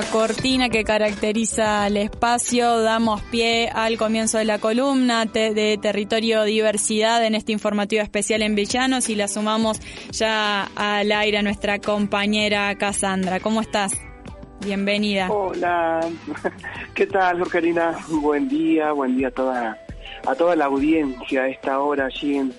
cortina que caracteriza el espacio, damos pie al comienzo de la columna de Territorio Diversidad en este informativo especial en Villanos y la sumamos ya al aire a nuestra compañera Cassandra. ¿Cómo estás? Bienvenida. Hola, ¿qué tal, Jorgelina? Buen día, buen día a toda, a toda la audiencia a esta hora allí en,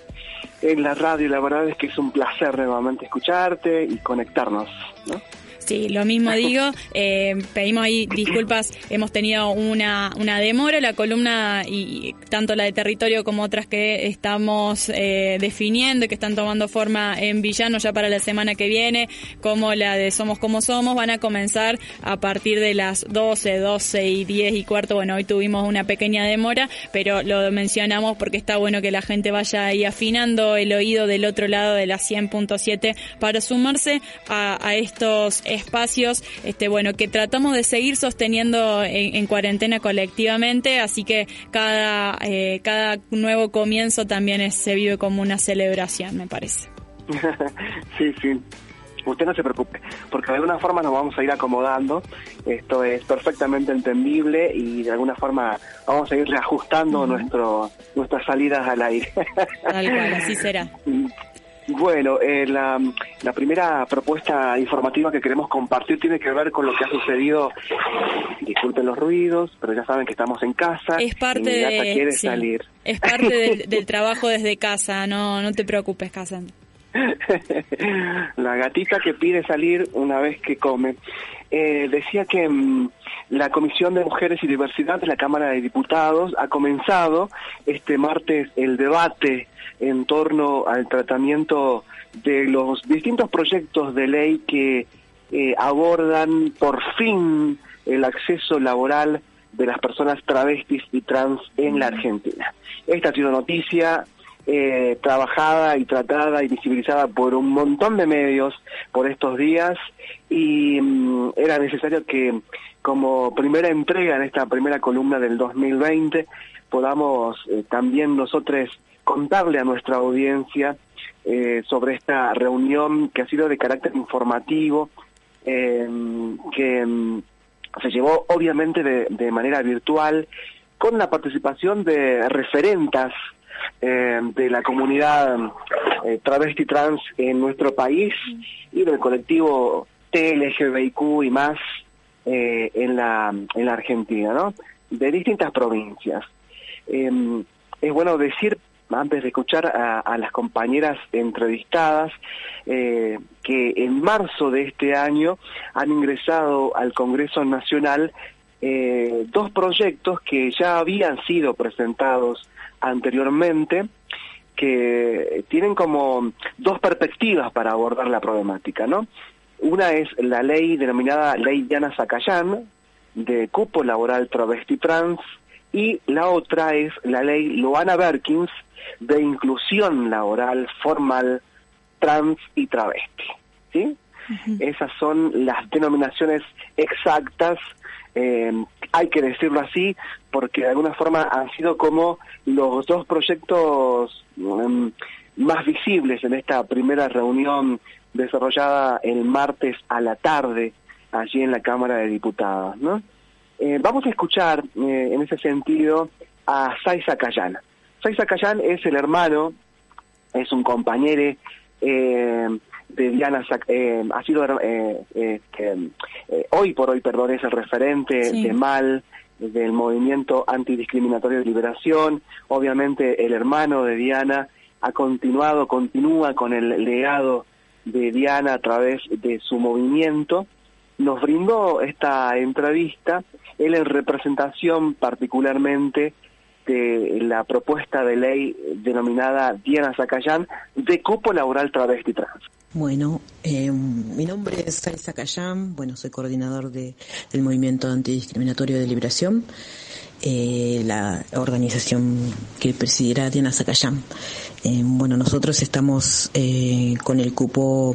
en la radio. La verdad es que es un placer nuevamente escucharte y conectarnos, ¿no? Sí, lo mismo digo. Eh, pedimos ahí disculpas. Hemos tenido una, una demora. La columna, y tanto la de territorio como otras que estamos eh, definiendo y que están tomando forma en Villano ya para la semana que viene, como la de Somos como Somos, van a comenzar a partir de las 12, 12 y 10 y cuarto. Bueno, hoy tuvimos una pequeña demora, pero lo mencionamos porque está bueno que la gente vaya ahí afinando el oído del otro lado de la 100.7 para sumarse a, a estos espacios, este, bueno, que tratamos de seguir sosteniendo en, cuarentena colectivamente, así que cada, eh, cada nuevo comienzo también se vive como una celebración, me parece. sí, sí. Usted no se preocupe, porque de alguna forma nos vamos a ir acomodando. Esto es perfectamente entendible y de alguna forma vamos a ir reajustando nuestro, nuestras salidas al aire. Tal cual, así será. Bueno, eh, la, primera propuesta informativa que queremos compartir tiene que ver con lo que ha sucedido. Disculpen los ruidos, pero ya saben que estamos en casa. Es parte de, quiere salir. Es parte del, trabajo desde casa. No, no te preocupes, casa. la gatita que pide salir una vez que come. Eh, decía que mm, la Comisión de Mujeres y Diversidad de la Cámara de Diputados ha comenzado este martes el debate en torno al tratamiento de los distintos proyectos de ley que eh, abordan por fin el acceso laboral de las personas travestis y trans en la Argentina. Esta ha sido noticia eh, trabajada y tratada y visibilizada por un montón de medios por estos días y mm, era necesario que como primera entrega en esta primera columna del 2020 podamos eh, también nosotros contarle a nuestra audiencia eh, sobre esta reunión que ha sido de carácter informativo, em, que em, se llevó obviamente de, manera virtual, con la participación de referentas em, de la comunidad eh, travesti trans en nuestro país y del colectivo TLGBIQ y más eh, en, la, en la Argentina, ¿no? De distintas provincias. es bueno decir antes de escuchar a, las compañeras entrevistadas, eh, que en marzo de este año han ingresado al Congreso Nacional eh, dos proyectos que ya habían sido presentados anteriormente, que tienen como dos perspectivas para abordar la problemática, ¿no? Una es la ley denominada Ley Diana Zacayán, de cupo laboral travesti trans, y la otra es la ley Loana Berkins, de inclusión laboral formal trans y travesti. ¿sí? Esas son las denominaciones exactas, eh, hay que decirlo así, porque de alguna forma han sido como los dos proyectos em, más visibles en esta primera reunión desarrollada el martes a la tarde allí en la Cámara de Diputados. ¿no? Eh, vamos a escuchar eh, en ese sentido a Saiza Cayana. Sai Cayán es el hermano, es un compañero eh, de Diana, eh, ha sido, eh, hoy por hoy, perdón, es el referente de MAL, del movimiento antidiscriminatorio de liberación. Obviamente el hermano de Diana ha continuado, continúa con el legado de Diana a través de su movimiento. Nos brindó esta entrevista, él en representación particularmente de la propuesta de ley denominada Diana Zacayán de cupo laboral travesti trans. Bueno, eh, mi nombre es Sai Zacayán, bueno, soy coordinador de, del Movimiento Antidiscriminatorio de Liberación, eh, la organización que presidirá Diana Zacayán. Eh, bueno, nosotros estamos con el cupo,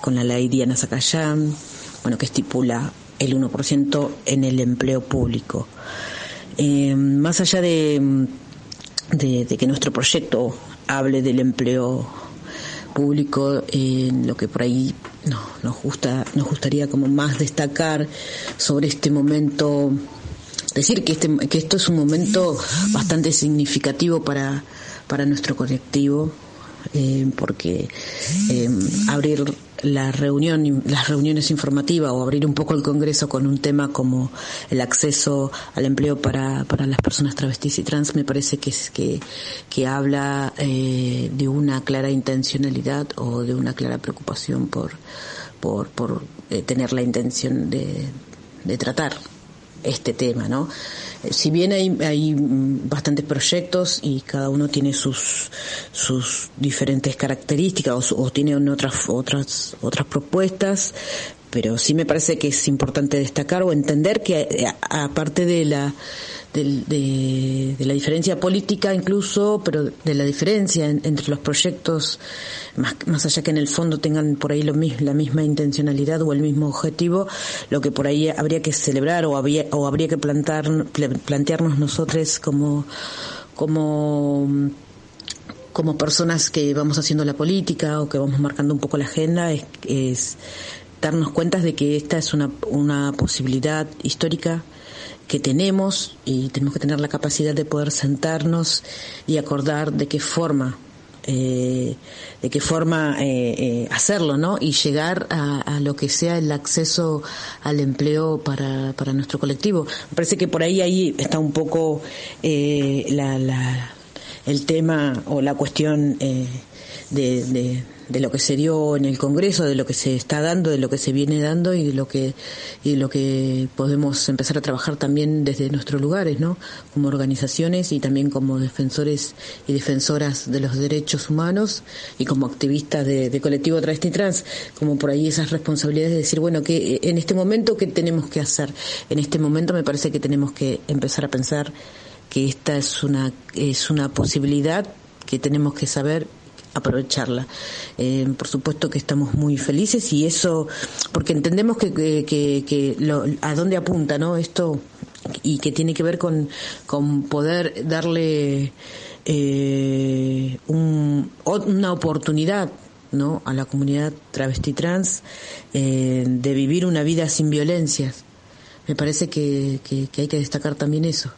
con la ley Diana Zacayán, bueno, que estipula el 1% en el empleo público. Eh, más allá de, de, que nuestro proyecto hable del empleo público, eh, lo que por ahí no, nos gusta, nos gustaría como más destacar sobre este momento, decir que este, que esto es un momento bastante significativo para, para nuestro colectivo, eh, porque eh, abrir la reunión, las reuniones informativas o abrir un poco el Congreso con un tema como el acceso al empleo para, para las personas travestis y trans me parece que es que, que habla eh, de una clara intencionalidad o de una clara preocupación por, por, por eh, tener la intención de, de tratar este tema, ¿no? Si bien hay, hay bastantes proyectos y cada uno tiene sus, sus diferentes características o, tiene otras, otras, otras propuestas, pero sí me parece que es importante destacar o entender que eh, aparte de la de, la diferencia política incluso, pero de la diferencia entre los proyectos, más, más allá que en el fondo tengan por ahí lo, la misma intencionalidad o el mismo objetivo, lo que por ahí habría que celebrar o, había, o habría que plantar, plantearnos nosotros como, como como personas que vamos haciendo la política o que vamos marcando un poco la agenda es, es darnos cuenta de que esta es una, una posibilidad histórica que tenemos y tenemos que tener la capacidad de poder sentarnos y acordar de qué forma eh, de qué forma eh, eh, hacerlo, ¿no? Y llegar a, lo que sea el acceso al empleo para, para nuestro colectivo. Me parece que por ahí ahí está un poco la, la, el tema o la cuestión de lo que se dio en el Congreso, de lo que se está dando, de lo que se viene dando y de lo que y lo que podemos empezar a trabajar también desde nuestros lugares, ¿no? Como organizaciones y también como defensores y defensoras de los derechos humanos y como activistas de, colectivo travesti trans, como por ahí esas responsabilidades de decir, bueno, que en este momento qué tenemos que hacer. En este momento me parece que tenemos que empezar a pensar que esta es una es una posibilidad que tenemos que saber aprovecharla. Eh, por supuesto que estamos muy felices y eso, porque entendemos que, que, lo, a dónde apunta, ¿no? Esto y que tiene que ver con, con poder darle eh, un, una oportunidad ¿no? a la comunidad travesti trans eh, de vivir una vida sin violencias. Me parece que, que hay que destacar también eso.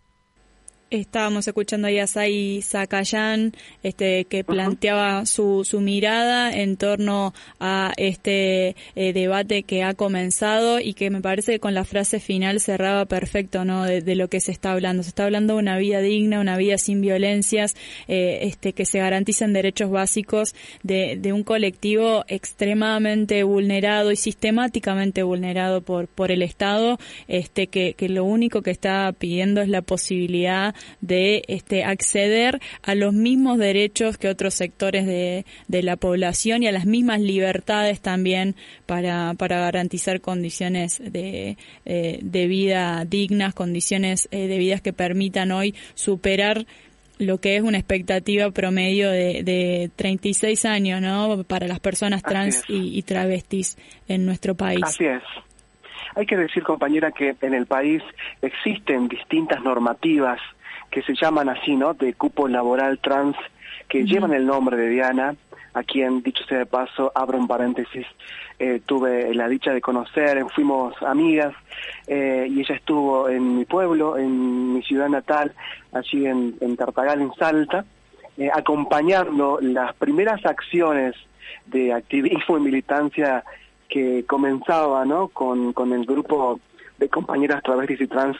Estábamos escuchando ahí a Sai Sakayan, este, que planteaba su, su mirada en torno a este eh, debate que ha comenzado y que me parece que con la frase final cerraba perfecto, ¿no? De, lo que se está hablando. Se está hablando de una vida digna, una vida sin violencias, eh, este, que se garanticen derechos básicos de, de un colectivo extremadamente vulnerado y sistemáticamente vulnerado por, por el Estado, este, que, que lo único que está pidiendo es la posibilidad de este, acceder a los mismos derechos que otros sectores de, de la población y a las mismas libertades también para, para garantizar condiciones de, eh, de vida dignas, condiciones eh, de vida que permitan hoy superar lo que es una expectativa promedio de, de 36 años, ¿no? Para las personas trans y, y, travestis en nuestro país. Así es. Hay que decir, compañera, que en el país existen distintas normativas que se llaman así, ¿no? De cupo laboral trans, que llevan el nombre de Diana, a quien, dicho sea de paso, abro un paréntesis, eh, tuve la dicha de conocer, fuimos amigas, eh, y ella estuvo en mi pueblo, en mi ciudad natal, allí en, en Tartagal, en Salta, eh, acompañando las primeras acciones de activismo y militancia que comenzaba, ¿no? Con, con el grupo de compañeras travestis y trans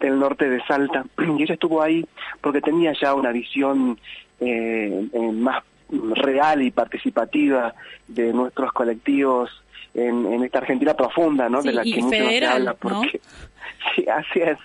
del norte de Salta, y ella estuvo ahí porque tenía ya una visión eh, eh, más real y participativa de nuestros colectivos en, en esta Argentina profunda, ¿no? de la que mucho se habla, porque sí, así es.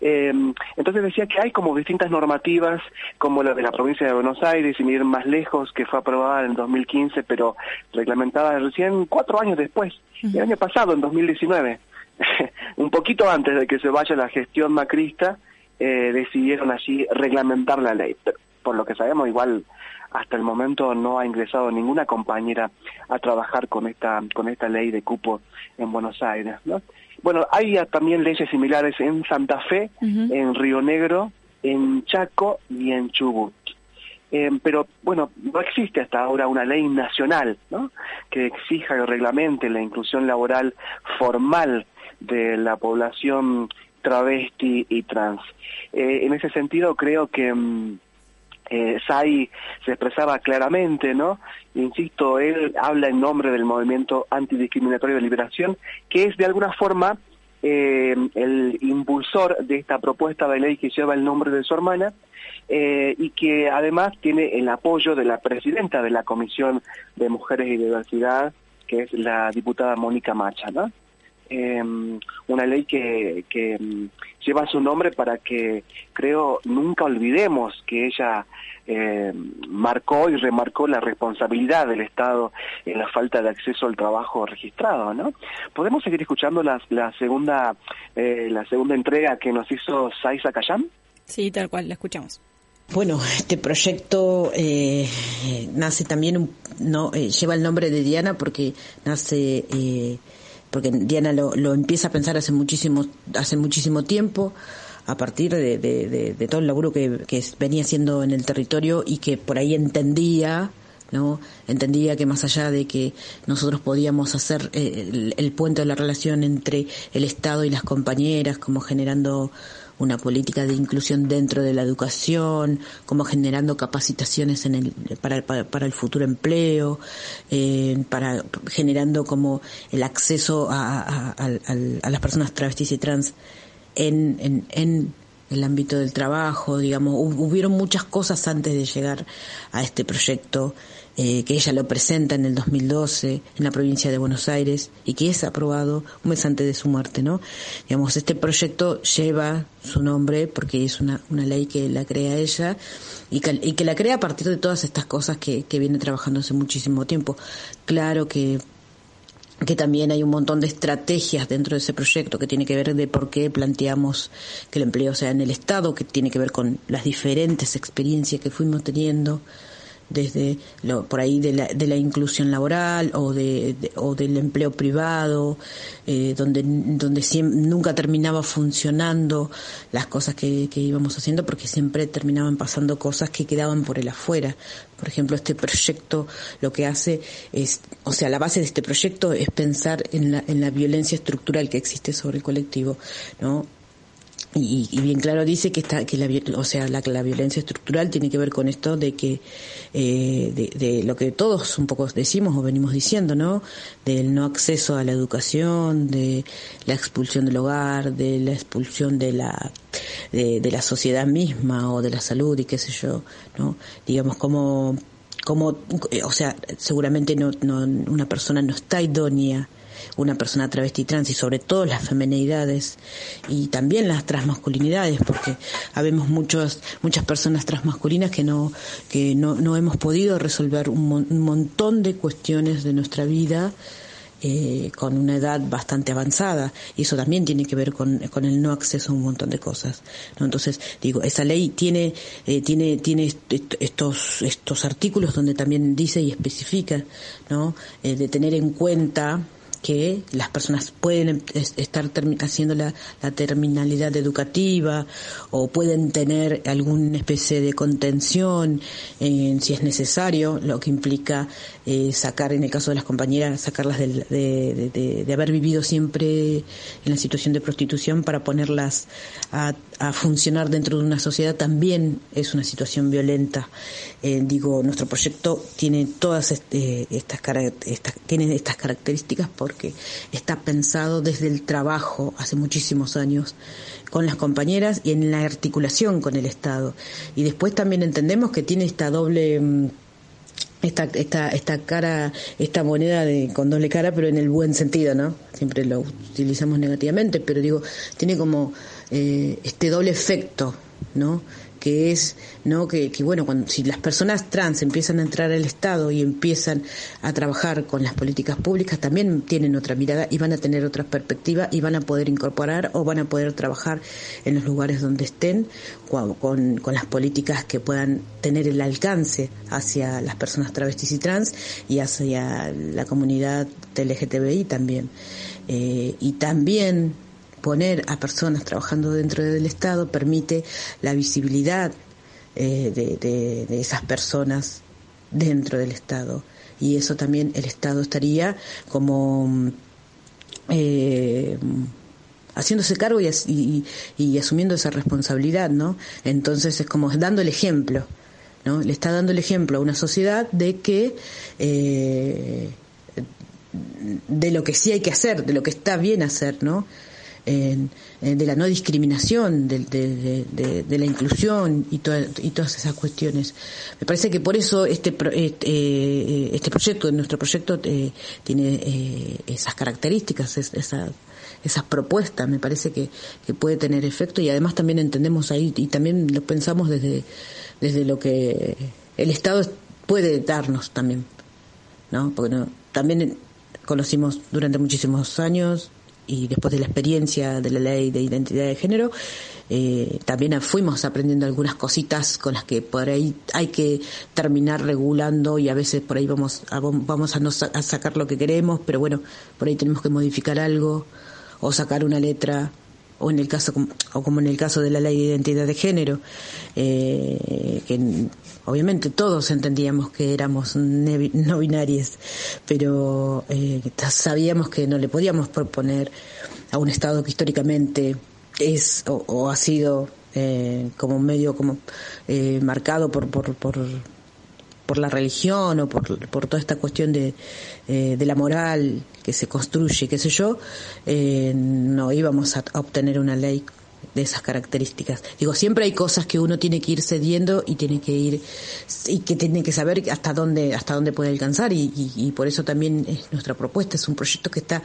Eh, entonces decía que hay como distintas normativas, como la de la provincia de Buenos Aires, sin ir más lejos, que fue aprobada en 2015, pero reglamentada recién cuatro años después, el año pasado, en 2019. un poquito antes de que se vaya la gestión macrista, eh, decidieron allí reglamentar la ley. Pero, por lo que sabemos, igual hasta el momento no ha ingresado ninguna compañera a trabajar con esta con esta ley de cupo en Buenos Aires. ¿no? Bueno, hay también leyes similares en Santa Fe, en Río Negro, en Chaco y en Chubut. Eh, pero bueno, no existe hasta ahora una ley nacional ¿no? que exija y reglamente la inclusión laboral formal de la población travesti y trans. Eh, en ese sentido creo que mm, eh, Sai se expresaba claramente, ¿no? Insisto, él habla en nombre del movimiento antidiscriminatorio de liberación, que es de alguna forma eh, el impulsor de esta propuesta de ley que lleva el nombre de su hermana y que además tiene el apoyo de la presidenta de la Comisión de Mujeres y Diversidad, que es la diputada Mónica Macha, ¿no? Eh, una ley que, que mm, lleva su nombre para que, creo, nunca olvidemos que ella eh, marcó y remarcó la responsabilidad del Estado en la falta de acceso al trabajo registrado, ¿no? Podemos seguir escuchando la, la segunda eh, la segunda entrega que nos hizo Saiza Kayam. Sí, tal cual, la escuchamos. Bueno, este proyecto eh, nace también, no eh, lleva el nombre de Diana porque nace, eh, porque Diana lo, lo empieza a pensar hace muchísimo, hace muchísimo tiempo a partir de, todo el laburo que, que, venía haciendo en el territorio y que por ahí entendía, ¿no? Entendía que más allá de que nosotros podíamos hacer eh, el, el, puente de la relación entre el Estado y las compañeras, como generando una política de inclusión dentro de la educación, como generando capacitaciones en el, para, el futuro empleo, eh, para generando como el acceso a las personas travestis y trans en, en, en el ámbito del trabajo, digamos, hubieron muchas cosas antes de llegar a este proyecto, eh, que ella lo presenta en el 2012 en la provincia de Buenos Aires y que es aprobado un mes antes de su muerte, ¿no? Digamos, este proyecto lleva su nombre porque es una, una ley que la crea ella y que, y que la crea a partir de todas estas cosas que, que viene trabajando hace muchísimo tiempo. Claro que que también hay un montón de estrategias dentro de ese proyecto que tiene que ver de por qué planteamos que el empleo sea en el Estado, que tiene que ver con las diferentes experiencias que fuimos teniendo desde lo, por ahí de la, de la inclusión laboral o de, de o del empleo privado eh, donde donde siempre, nunca terminaba funcionando las cosas que, que íbamos haciendo porque siempre terminaban pasando cosas que quedaban por el afuera. Por ejemplo este proyecto lo que hace es o sea la base de este proyecto es pensar en la en la violencia estructural que existe sobre el colectivo no y, y, bien claro dice que está que la o sea la, la violencia estructural tiene que ver con esto de que eh, de, de, lo que todos un poco decimos o venimos diciendo no del no acceso a la educación de la expulsión del hogar de la expulsión de la de, de la sociedad misma o de la salud y qué sé yo no digamos como como o sea seguramente no, no una persona no está idónea una persona travesti trans y sobre todo las femenidades y también las transmasculinidades porque habemos muchos muchas personas transmasculinas que no que no, no hemos podido resolver un, un montón de cuestiones de nuestra vida eh, con una edad bastante avanzada y eso también tiene que ver con, con el no acceso a un montón de cosas ¿no? entonces digo esa ley tiene eh, tiene tiene estos estos artículos donde también dice y especifica no eh, de tener en cuenta que las personas pueden estar haciendo la, terminalidad educativa o pueden tener alguna especie de contención eh, si es necesario, lo que implica eh, sacar, en el caso de las compañeras, sacarlas de, de, de, haber vivido siempre en la situación de prostitución para ponerlas a, a funcionar dentro de una sociedad también es una situación violenta. Eh, digo, nuestro proyecto tiene todas este, estas, estas, tiene estas características porque está pensado desde el trabajo hace muchísimos años con las compañeras y en la articulación con el Estado. Y después también entendemos que tiene esta doble mm, esta, esta, esta cara, esta moneda de, con doble cara, pero en el buen sentido, ¿no? Siempre lo utilizamos negativamente, pero digo, tiene como eh, este doble efecto, ¿no? que es no que, bueno cuando si las personas trans empiezan a entrar al Estado y empiezan a trabajar con las políticas públicas también tienen otra mirada y van a tener otra perspectiva y van a poder incorporar o van a poder trabajar en los lugares donde estén con, con, con las políticas que puedan tener el alcance hacia las personas travestis y trans y hacia la comunidad LGTBI también eh, y también poner a personas trabajando dentro del Estado permite la visibilidad eh, de, esas personas dentro del Estado. Y eso también el Estado estaría como eh, haciéndose cargo y, y, asumiendo esa responsabilidad, ¿no? Entonces es como dando el ejemplo, ¿no? Le está dando el ejemplo a una sociedad de que eh, de lo que sí hay que hacer, de lo que está bien hacer, ¿no? De la no discriminación, de, de, la inclusión y, y todas esas cuestiones. Me parece que por eso este, este, eh, este proyecto, nuestro proyecto, eh, tiene eh, esas características, esa, esas propuestas, me parece que, que puede tener efecto y además también entendemos ahí y también lo pensamos desde, desde lo que el Estado puede darnos también, ¿no? Porque no, también conocimos durante muchísimos años y después de la experiencia de la ley de identidad de género, eh, también fuimos aprendiendo algunas cositas con las que por ahí hay que terminar regulando y a veces por ahí vamos a, vamos a no a sacar lo que queremos, pero bueno, por ahí tenemos que modificar algo o sacar una letra o en el caso o como en el caso de la ley de identidad de género eh, que obviamente todos entendíamos que éramos no binarios pero eh, sabíamos que no le podíamos proponer a un estado que históricamente es o, ha sido eh, como medio como eh, marcado por, por, por por la religión o por, por toda esta cuestión de, eh, de la moral que se construye, qué sé yo, eh, no íbamos a, obtener una ley de esas características. Digo, siempre hay cosas que uno tiene que ir cediendo y tiene que ir y que tiene que saber hasta dónde hasta dónde puede alcanzar y, y, por eso también es nuestra propuesta es un proyecto que está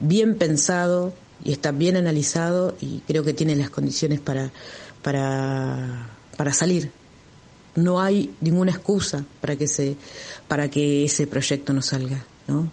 bien pensado y está bien analizado y creo que tiene las condiciones para para para salir no hay ninguna excusa para que se para que ese proyecto no salga, ¿no?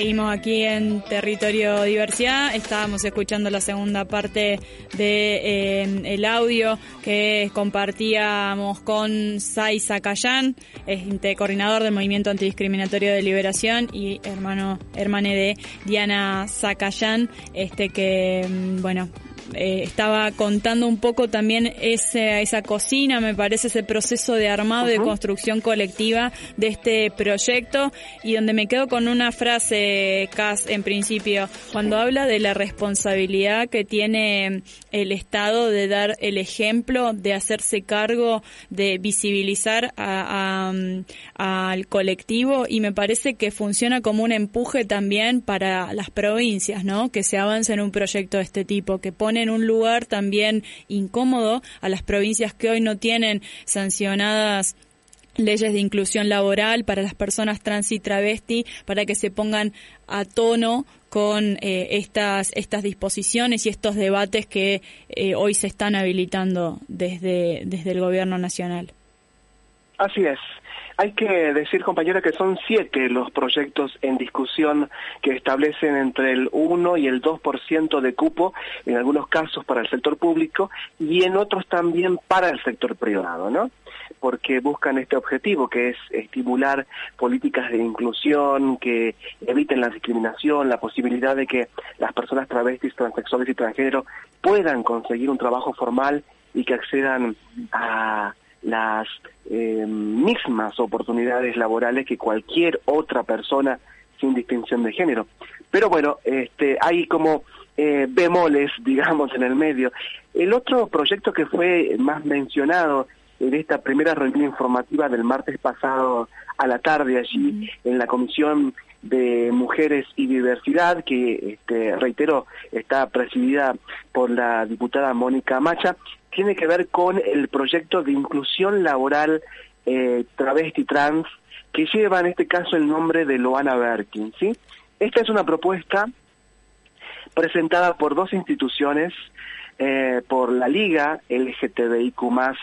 Seguimos aquí en Territorio Diversidad. Estábamos escuchando la segunda parte de eh, el audio que compartíamos con Sai Sakayán, coordinador del Movimiento Antidiscriminatorio de Liberación y hermano, hermane de Diana Sakayán, este que, mm, bueno, eh, estaba contando un poco también ese, esa cocina, me parece, ese proceso de armado y de construcción colectiva de este proyecto y donde me quedo con una frase, Cas, en principio, cuando habla de la responsabilidad que tiene el Estado de dar el ejemplo, de hacerse cargo, de visibilizar al colectivo y me parece que funciona como un empuje también para las provincias, ¿no? Que se avance en un proyecto de este tipo, que pone en un lugar también incómodo a las provincias que hoy no tienen sancionadas leyes de inclusión laboral para las personas trans y travesti para que se pongan a tono con eh, estas estas disposiciones y estos debates que eh, hoy se están habilitando desde desde el gobierno nacional. Así es. Hay que decir, compañera, que son siete los proyectos en discusión que establecen entre el 1 y el 2% de cupo, en algunos casos para el sector público y en otros también para el sector privado, ¿no? Porque buscan este objetivo, que es estimular políticas de inclusión, que eviten la discriminación, la posibilidad de que las personas travestis, transexuales y transgénero puedan conseguir un trabajo formal y que accedan a las eh, mismas oportunidades laborales que cualquier otra persona sin distinción de género. Pero bueno, este, hay como eh, bemoles, digamos, en el medio. El otro proyecto que fue más mencionado en esta primera reunión informativa del martes pasado a la tarde allí en la Comisión de Mujeres y Diversidad, que este, reitero está presidida por la diputada Mónica Macha, tiene que ver con el proyecto de inclusión laboral eh, travesti trans que lleva en este caso el nombre de Loana Berkin. ¿sí? Esta es una propuesta presentada por dos instituciones, eh, por la Liga LGTBIQ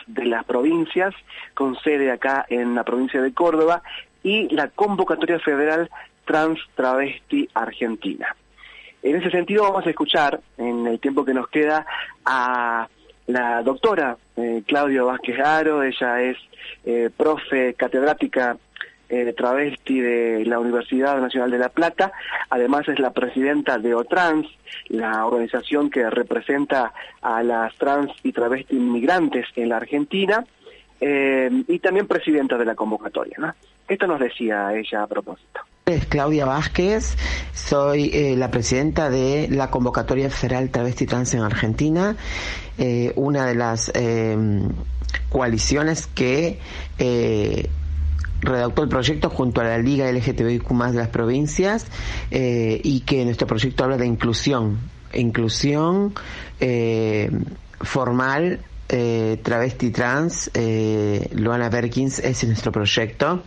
de las provincias, con sede acá en la provincia de Córdoba, y la Convocatoria Federal Trans Travesti Argentina. En ese sentido vamos a escuchar, en el tiempo que nos queda, a la doctora eh, Claudio Vázquez Aro, ella es eh, profe catedrática eh, travesti de la Universidad Nacional de La Plata, además es la presidenta de OTRANS, la organización que representa a las trans y travesti inmigrantes en la Argentina, y también presidenta de la convocatoria. ¿no? Esto nos decía ella a propósito. Es Claudia Vázquez, soy eh, la presidenta de la Convocatoria Federal Travesti Trans en Argentina, eh, una de las em, coaliciones que eh, redactó el proyecto junto a la Liga LGTBIQ de las provincias y que nuestro proyecto habla de inclusión, inclusión formal, travesti trans, Luana Berkins, ese es nuestro proyecto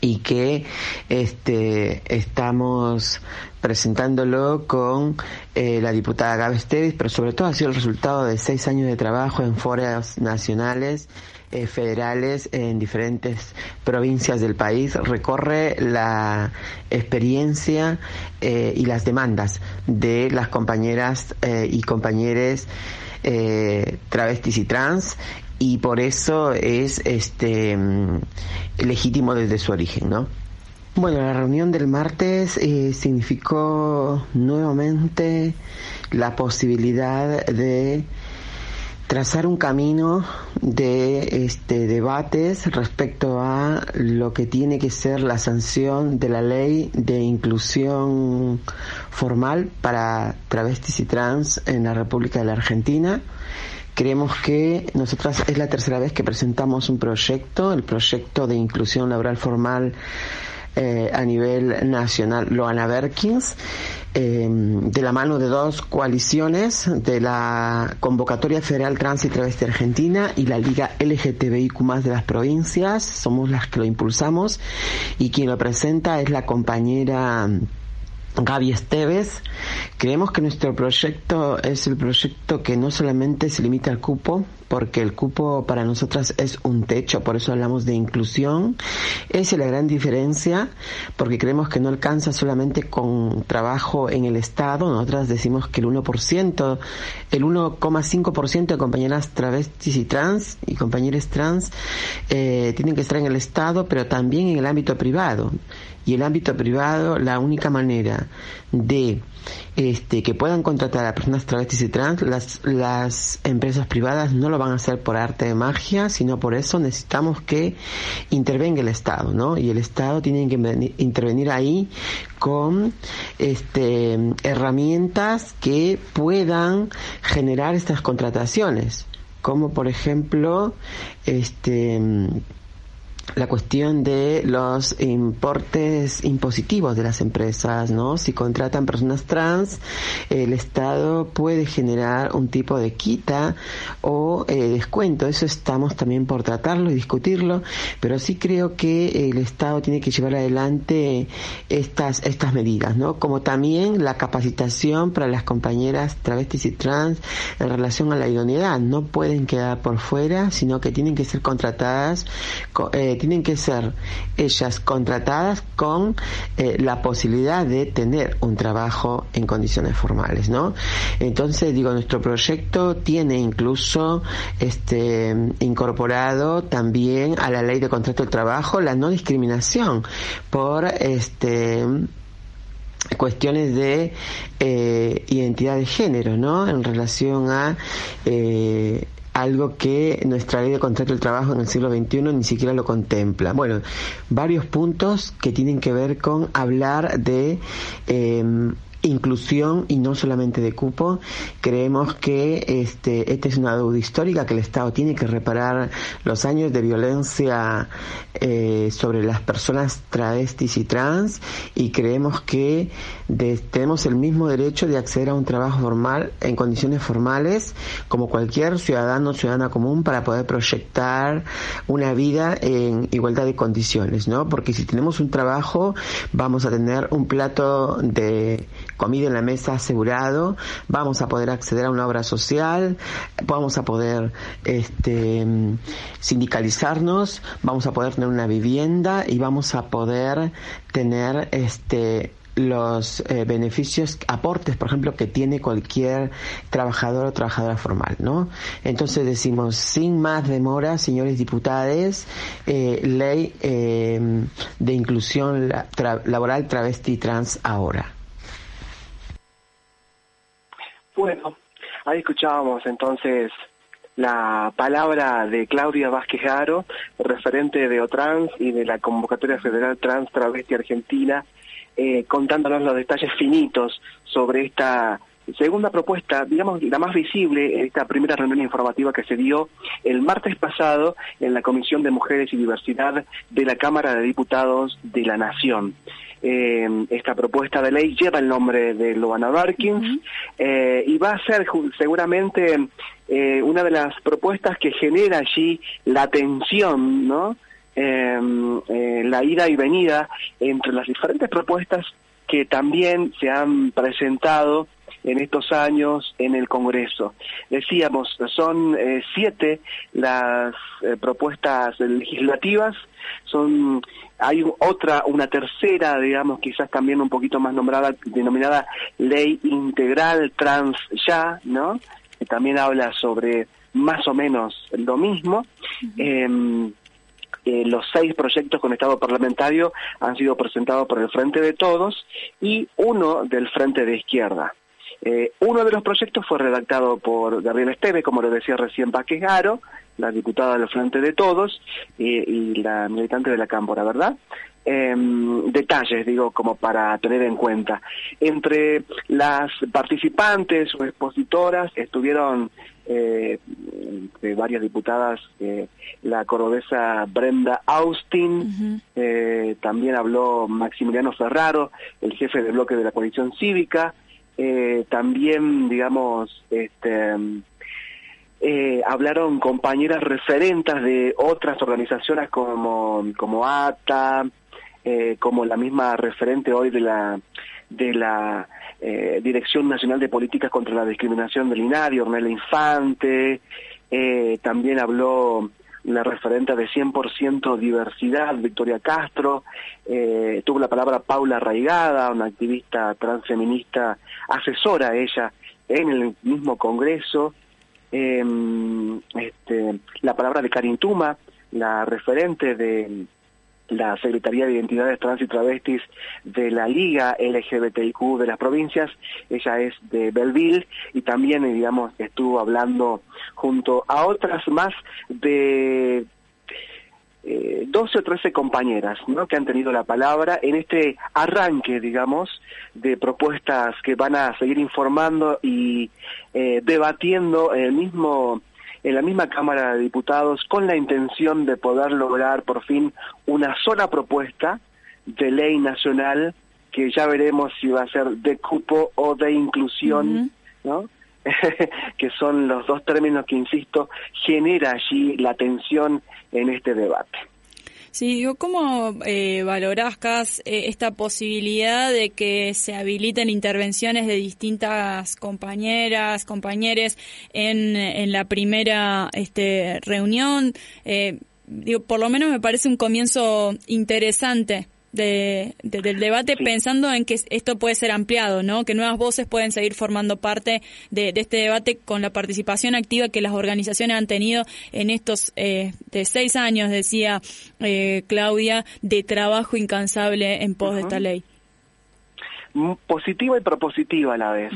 y que este, estamos presentándolo con eh, la diputada Gabe Esteves, pero sobre todo ha sido el resultado de seis años de trabajo en foros nacionales, eh, federales, en diferentes provincias del país. Recorre la experiencia eh, y las demandas de las compañeras y compañeros travestis y trans y por eso es este mm, legítimo desde su origen, ¿no? Bueno, la reunión del martes eh, significó nuevamente la posibilidad de trazar un camino de este debates respecto a lo que tiene que ser la sanción de la ley de inclusión formal para travestis y trans en la República de la Argentina Creemos que nosotras es la tercera vez que presentamos un proyecto, el proyecto de inclusión laboral formal eh, a nivel nacional, Loana Berkins, eh, de la mano de dos coaliciones, de la Convocatoria Federal Trans y Travesti Argentina y la Liga LGTBIQ de las provincias, somos las que lo impulsamos y quien lo presenta es la compañera Gaby Esteves, creemos que nuestro proyecto es el proyecto que no solamente se limita al cupo, porque el cupo para nosotras es un techo, por eso hablamos de inclusión. Esa es la gran diferencia, porque creemos que no alcanza solamente con trabajo en el Estado. Nosotras decimos que el 1%, el 1,5% de compañeras travestis y trans y compañeros trans eh, tienen que estar en el Estado, pero también en el ámbito privado y el ámbito privado la única manera de este, que puedan contratar a personas travestis y trans, las, las empresas privadas no lo van a hacer por arte de magia, sino por eso necesitamos que intervenga el Estado, ¿no? Y el Estado tiene que intervenir ahí con este, herramientas que puedan generar estas contrataciones, como por ejemplo, este, la cuestión de los importes impositivos de las empresas, ¿no? Si contratan personas trans, el Estado puede generar un tipo de quita o eh, descuento. Eso estamos también por tratarlo y discutirlo, pero sí creo que el Estado tiene que llevar adelante estas estas medidas, ¿no? Como también la capacitación para las compañeras travestis y trans en relación a la idoneidad. No pueden quedar por fuera, sino que tienen que ser contratadas. Eh, tienen que ser ellas contratadas con eh, la posibilidad de tener un trabajo en condiciones formales, ¿no? Entonces, digo, nuestro proyecto tiene incluso este incorporado también a la ley de contrato de trabajo la no discriminación por este cuestiones de eh, identidad de género, ¿no? En relación a eh, algo que nuestra ley de contrato del trabajo en el siglo XXI ni siquiera lo contempla. Bueno, varios puntos que tienen que ver con hablar de eh, inclusión y no solamente de cupo. Creemos que este, esta es una deuda histórica que el Estado tiene que reparar los años de violencia eh, sobre las personas travestis y trans y creemos que tenemos el mismo derecho de acceder a un trabajo formal en condiciones formales como cualquier ciudadano o ciudadana común para poder proyectar una vida en igualdad de condiciones, ¿no? Porque si tenemos un trabajo vamos a tener un plato de comida en la mesa asegurado, vamos a poder acceder a una obra social, vamos a poder este, sindicalizarnos, vamos a poder tener una vivienda y vamos a poder tener este los eh, beneficios, aportes, por ejemplo, que tiene cualquier trabajador o trabajadora formal, ¿no? Entonces decimos, sin más demora, señores diputados, eh, ley eh, de inclusión laboral travesti trans ahora. Bueno, ahí escuchábamos entonces la palabra de Claudia Vázquez Aro, referente de OTRANS y de la Convocatoria Federal Trans Travesti Argentina, eh, contándonos los detalles finitos sobre esta segunda propuesta, digamos, la más visible, esta primera reunión informativa que se dio el martes pasado en la Comisión de Mujeres y Diversidad de la Cámara de Diputados de la Nación. Eh, esta propuesta de ley lleva el nombre de Loana Barkins eh, y va a ser seguramente eh, una de las propuestas que genera allí la tensión, ¿no? Em, la ida y venida entre las diferentes propuestas que también se han presentado en estos años en el Congreso. Decíamos, son siete las propuestas legislativas, son hay otra, una tercera, digamos, quizás también un poquito más nombrada, denominada Ley Integral Trans Ya, ¿no? Que también habla sobre más o menos lo mismo. Em, eh, los seis proyectos con estado parlamentario han sido presentados por el Frente de Todos y uno del Frente de Izquierda. Eh, uno de los proyectos fue redactado por Gabriel Esteve, como lo decía recién Paquez Garo, la diputada del Frente de Todos eh, y la militante de la Cámpora, ¿verdad? Em, detalles, digo, como para tener en cuenta. Entre las participantes o expositoras estuvieron eh, varias diputadas, eh, la cordobesa Brenda Austin, eh, también habló Maximiliano Ferraro, el jefe del bloque de la coalición cívica, también, digamos, este eh, hablaron compañeras referentes de otras organizaciones como, como ATA, eh, como la misma referente hoy de la, de la eh, Dirección Nacional de Políticas contra la Discriminación del INADI, Ornella Infante, también habló la referente de 100% diversidad, Victoria Castro, tuvo la palabra Paula Raigada, una activista transfeminista, asesora ella en el mismo Congreso, eh, este, la palabra de Karin Tuma, la referente de la Secretaría de Identidades Trans y Travestis de la Liga LGBTIQ de las provincias, ella es de Belleville y también, digamos, estuvo hablando junto a otras más de eh, 12 o 13 compañeras ¿no? que han tenido la palabra en este arranque, digamos, de propuestas que van a seguir informando y eh, debatiendo en, el mismo, en la misma Cámara de Diputados con la intención de poder lograr por fin una sola propuesta de ley nacional que ya veremos si va a ser de cupo o de inclusión, ¿no? que son los dos términos que, insisto, genera allí la tensión en este debate. Sí, ¿cómo eh, valorás, Cas, eh, esta posibilidad de que se habiliten intervenciones de distintas compañeras, compañeros en, en la primera este, reunión? Eh, digo, por lo menos me parece un comienzo interesante de, del debate pensando en que esto puede ser ampliado, ¿no? Que nuevas voces pueden seguir formando parte de, este debate con la participación activa que las organizaciones han tenido en estos eh, de seis años, decía eh, Claudia, de trabajo incansable en pos de esta ley. Mm, positiva y propositiva a la vez.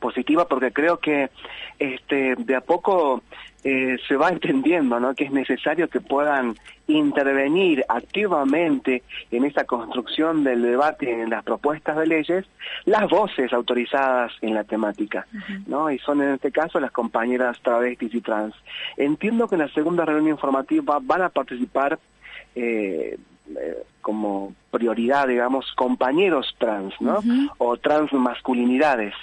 Positiva porque creo que este de a poco eh, se va entendiendo ¿no? que es necesario que puedan intervenir activamente en esa construcción del debate en las propuestas de leyes las voces autorizadas en la temática, ¿no? Y son en este caso las compañeras travestis y trans. Entiendo que en la segunda reunión informativa van a participar eh, eh, como prioridad, digamos, compañeros trans, ¿no? O trans masculinidades.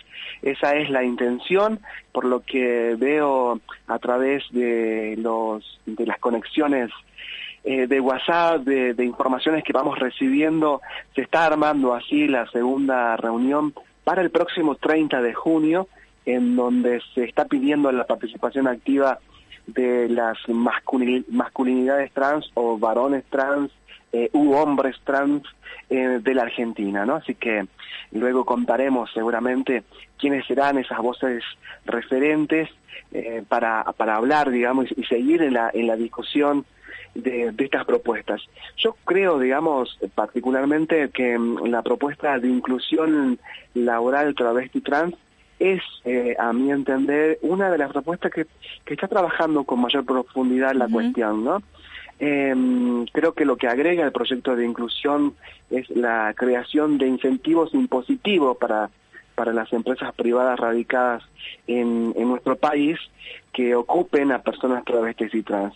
Esa es la intención, por lo que veo a través de los de las conexiones eh, de WhatsApp, de, de, informaciones que vamos recibiendo, se está armando así la segunda reunión para el próximo 30 de junio, en donde se está pidiendo la participación activa de las masculinidades trans o varones trans eh, u hombres trans eh, de la Argentina, ¿no? Así que luego contaremos seguramente quiénes serán esas voces referentes eh, para, para hablar, digamos, y, seguir en la, en la discusión de, de, estas propuestas. Yo creo, digamos, particularmente que mm, la propuesta de inclusión laboral travesti trans es, eh, a mi entender, una de las propuestas que, que está trabajando con mayor profundidad la cuestión, ¿no? Eh, creo que lo que agrega el proyecto de inclusión es la creación de incentivos impositivos para, para las empresas privadas radicadas en, en nuestro país que ocupen a personas travestis y trans.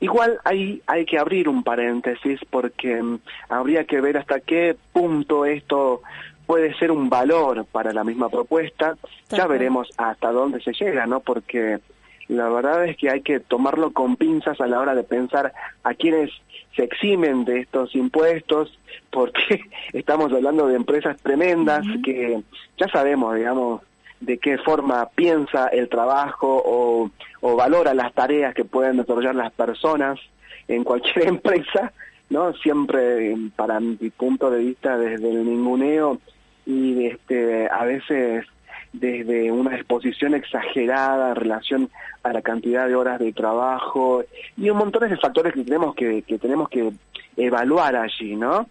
Igual hay, hay que abrir un paréntesis porque um, habría que ver hasta qué punto esto puede ser un valor para la misma propuesta. Ya veremos hasta dónde se llega, ¿no? Porque la verdad es que hay que tomarlo con pinzas a la hora de pensar a quienes se eximen de estos impuestos, porque estamos hablando de empresas tremendas que ya sabemos, digamos, de qué forma piensa el trabajo o, o valora las tareas que pueden desarrollar las personas en cualquier empresa, ¿no? Siempre, para mi punto de vista, desde el ninguneo y este a veces desde una exposición exagerada en relación a la cantidad de horas de trabajo y un montón de factores que tenemos que, que tenemos que evaluar allí, ¿no?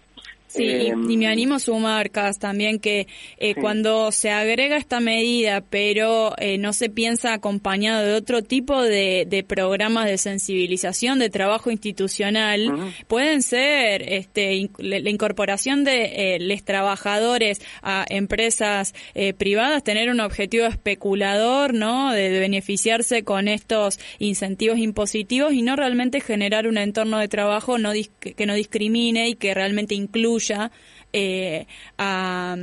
Sí, y, em, me animo a sumar, Cas, también que eh, cuando se agrega esta medida, pero eh, no se piensa acompañado de otro tipo de, de programas de sensibilización, de trabajo institucional, pueden ser este, la incorporación de eh, los trabajadores a empresas privadas, tener un objetivo especulador, ¿no? De, de beneficiarse con estos incentivos impositivos y no realmente generar un entorno de trabajo no que no discrimine y que realmente incluya eh, a,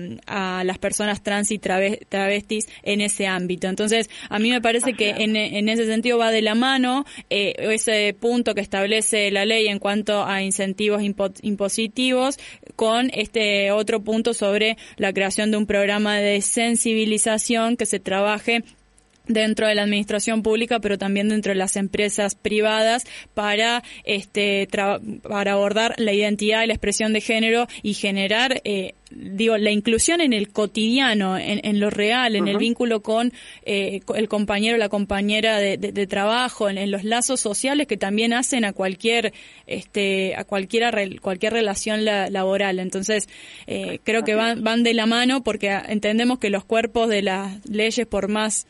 las personas trans y travestis en ese ámbito. Entonces, a mí me parece que en, ese sentido va de la mano eh, ese punto que establece la ley en cuanto a incentivos impositivos con este otro punto sobre la creación de un programa de sensibilización que se trabaje dentro de la administración pública, pero también dentro de las empresas privadas para este para abordar la identidad y la expresión de género y generar eh, digo la inclusión en el cotidiano, en, lo real, en el vínculo con eh, el compañero, la compañera de, trabajo, en, los lazos sociales que también hacen a cualquier este a cualquiera cualquier relación laboral. Entonces eh, creo que van van de la mano porque entendemos que los cuerpos de las leyes por más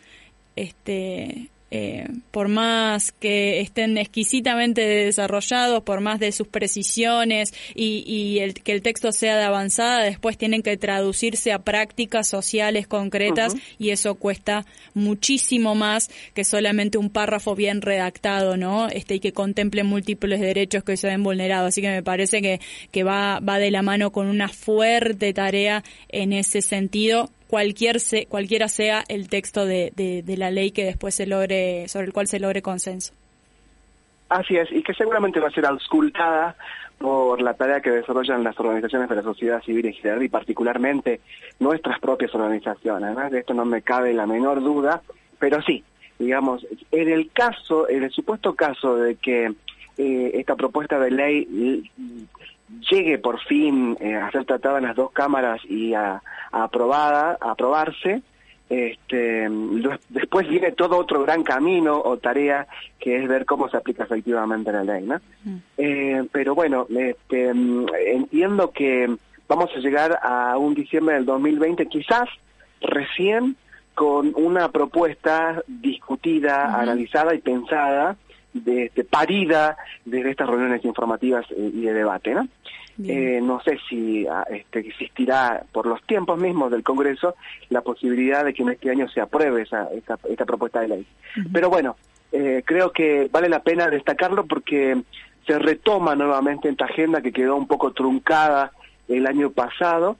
este, eh, por más que estén exquisitamente desarrollados, por más de sus precisiones y, el, que el texto sea de avanzada, después tienen que traducirse a prácticas sociales concretas y eso cuesta muchísimo más que solamente un párrafo bien redactado, ¿no? Este, y que contemple múltiples derechos que se ven vulnerados. Así que me parece que, que va, va de la mano con una fuerte tarea en ese sentido cualquier se, cualquiera sea el texto de, de, la ley que después se logre, sobre el cual se logre consenso. Así es, y que seguramente va a ser auscultada por la tarea que desarrollan las organizaciones de la sociedad civil en general y particularmente nuestras propias organizaciones. De esto no me cabe la menor duda, pero sí, digamos, en el caso, en el supuesto caso de que eh, esta propuesta de ley llegue por fin eh, a ser tratada en las dos cámaras y a, aprobada, a aprobarse, este, después viene todo otro gran camino o tarea que es ver cómo se aplica efectivamente la ley, ¿no? Mm. Eh, pero bueno, este, entiendo que vamos a llegar a un diciembre del 2020, quizás recién con una propuesta discutida, analizada y pensada de, este, parida desde estas reuniones informativas eh, y de debate, ¿no? Eh, no sé si ah, este, existirá por los tiempos mismos del Congreso la posibilidad de que en este año se apruebe esa, esta, esta propuesta de ley. Pero bueno, eh, creo que vale la pena destacarlo porque se retoma nuevamente esta agenda que quedó un poco truncada el año pasado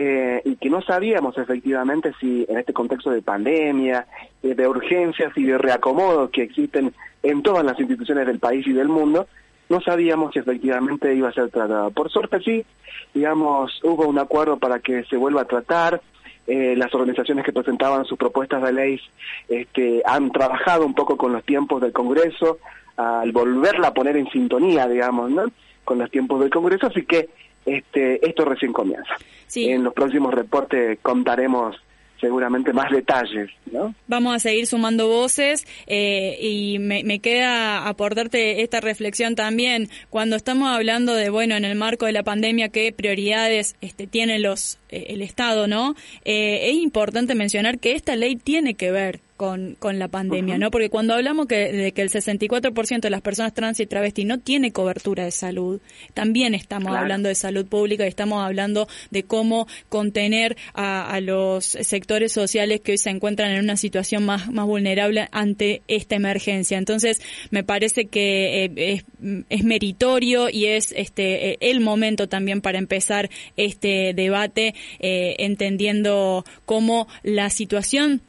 eh, y que no sabíamos efectivamente si en este contexto de pandemia, de urgencias y de reacomodo que existen en todas las instituciones del país y del mundo, no sabíamos si efectivamente iba a ser tratado. Por suerte sí, digamos, hubo un acuerdo para que se vuelva a tratar, eh, las organizaciones que presentaban sus propuestas de ley este, han trabajado un poco con los tiempos del Congreso al volverla a poner en sintonía, digamos, ¿no? con los tiempos del Congreso, así que este, esto recién comienza. En los próximos reportes contaremos seguramente más detalles. ¿no? Vamos a seguir sumando voces eh, y me, queda aportarte esta reflexión también cuando estamos hablando de, bueno, en el marco de la pandemia, qué prioridades este, tiene los, eh, el Estado, ¿no? Eh, es importante mencionar que esta ley tiene que ver con, con la pandemia, ¿no? Porque cuando hablamos que, de que el 64% de las personas trans y travesti no tiene cobertura de salud, también estamos hablando de salud pública y estamos hablando de cómo contener a, a, los sectores sociales que hoy se encuentran en una situación más, más vulnerable ante esta emergencia. Entonces, me parece que eh, es, es, meritorio y es este eh, el momento también para empezar este debate eh, entendiendo cómo la situación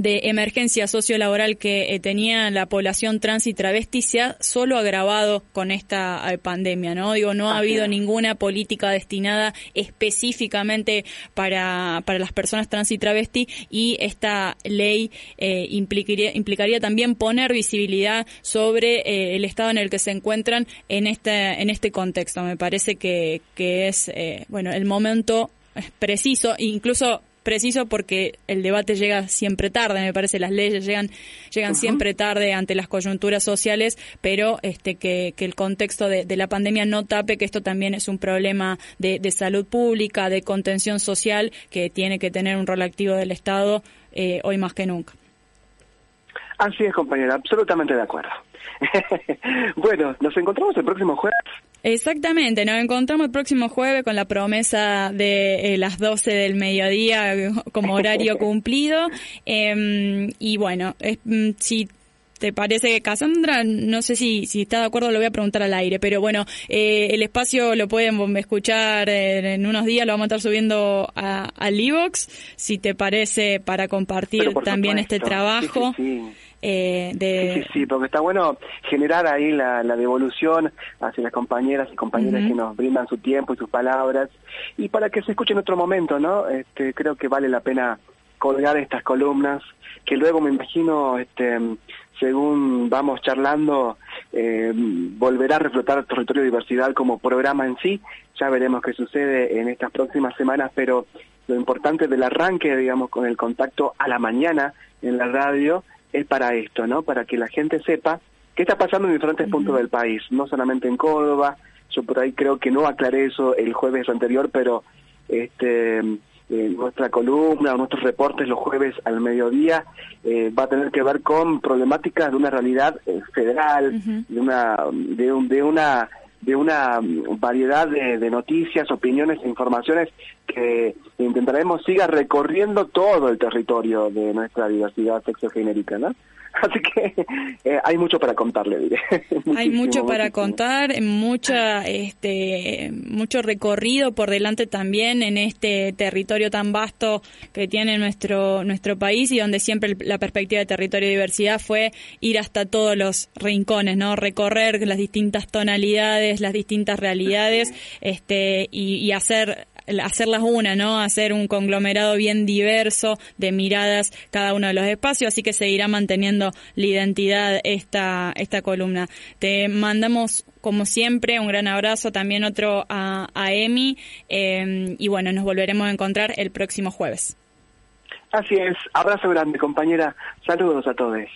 de emergencia sociolaboral que eh, tenía la población trans y travesti se ha solo agravado con esta eh, pandemia, ¿no? Digo, no ha habido ninguna política destinada específicamente para, para las personas trans y travesti y esta ley eh, implicaría, implicaría también poner visibilidad sobre el estado en el que se encuentran en este, en este contexto. Me parece que, que es, bueno, el momento preciso, incluso preciso porque el debate llega siempre tarde, me parece, las leyes llegan, llegan siempre tarde ante las coyunturas sociales, pero este que, que el contexto de, la pandemia no tape que esto también es un problema de, de, salud pública, de contención social, que tiene que tener un rol activo del Estado eh, hoy más que nunca. Así es, compañera, absolutamente de acuerdo. bueno, nos encontramos el próximo jueves. Exactamente, nos encontramos el próximo jueves con la promesa de eh, las 12 del mediodía como horario cumplido. Em, y bueno, mm, si te parece, Cassandra, no sé si, si está de acuerdo, lo voy a preguntar al aire, pero bueno, eh, el espacio lo pueden escuchar en, unos días, lo vamos a estar subiendo a, al Evox, si te parece, para compartir también este trabajo. Eh, de... Sí, sí, porque está bueno generar ahí la, devolución hacia las compañeras y compañeras que nos brindan su tiempo y sus palabras y para que se escuche en otro momento, ¿no? Este, creo que vale la pena colgar estas columnas que luego me imagino, este, según vamos charlando, eh, volverá a reflotar Territorio de Diversidad como programa en sí. Ya veremos qué sucede en estas próximas semanas, pero lo importante del arranque, digamos, con el contacto a la mañana en la radio es para esto, ¿no? Para que la gente sepa qué está pasando en diferentes puntos del país, no solamente en Córdoba. Yo por ahí creo que no aclaré eso el jueves anterior, pero este eh, nuestra columna o nuestros reportes los jueves al mediodía eh, va a tener que ver con problemáticas de una realidad eh, federal, de una de, un, de una de una variedad de, de, noticias, opiniones e informaciones que intentaremos siga recorriendo todo el territorio de nuestra diversidad sexogenérica, ¿no? Así que eh, hay mucho para contarle, diré. hay mucho para contar, mucha, este, mucho recorrido por delante también en este territorio tan vasto que tiene nuestro, nuestro país y donde siempre la perspectiva de territorio y diversidad fue ir hasta todos los rincones, ¿no? Recorrer las distintas tonalidades, las distintas realidades, este, y, y hacer hacerlas una, ¿no? Hacer un conglomerado bien diverso de miradas cada uno de los espacios, así que seguirá manteniendo la identidad esta, esta columna. Te mandamos, como siempre, un gran abrazo, también otro a, a Emi, eh, y bueno, nos volveremos a encontrar el próximo jueves. Así es, abrazo grande compañera, saludos a todos.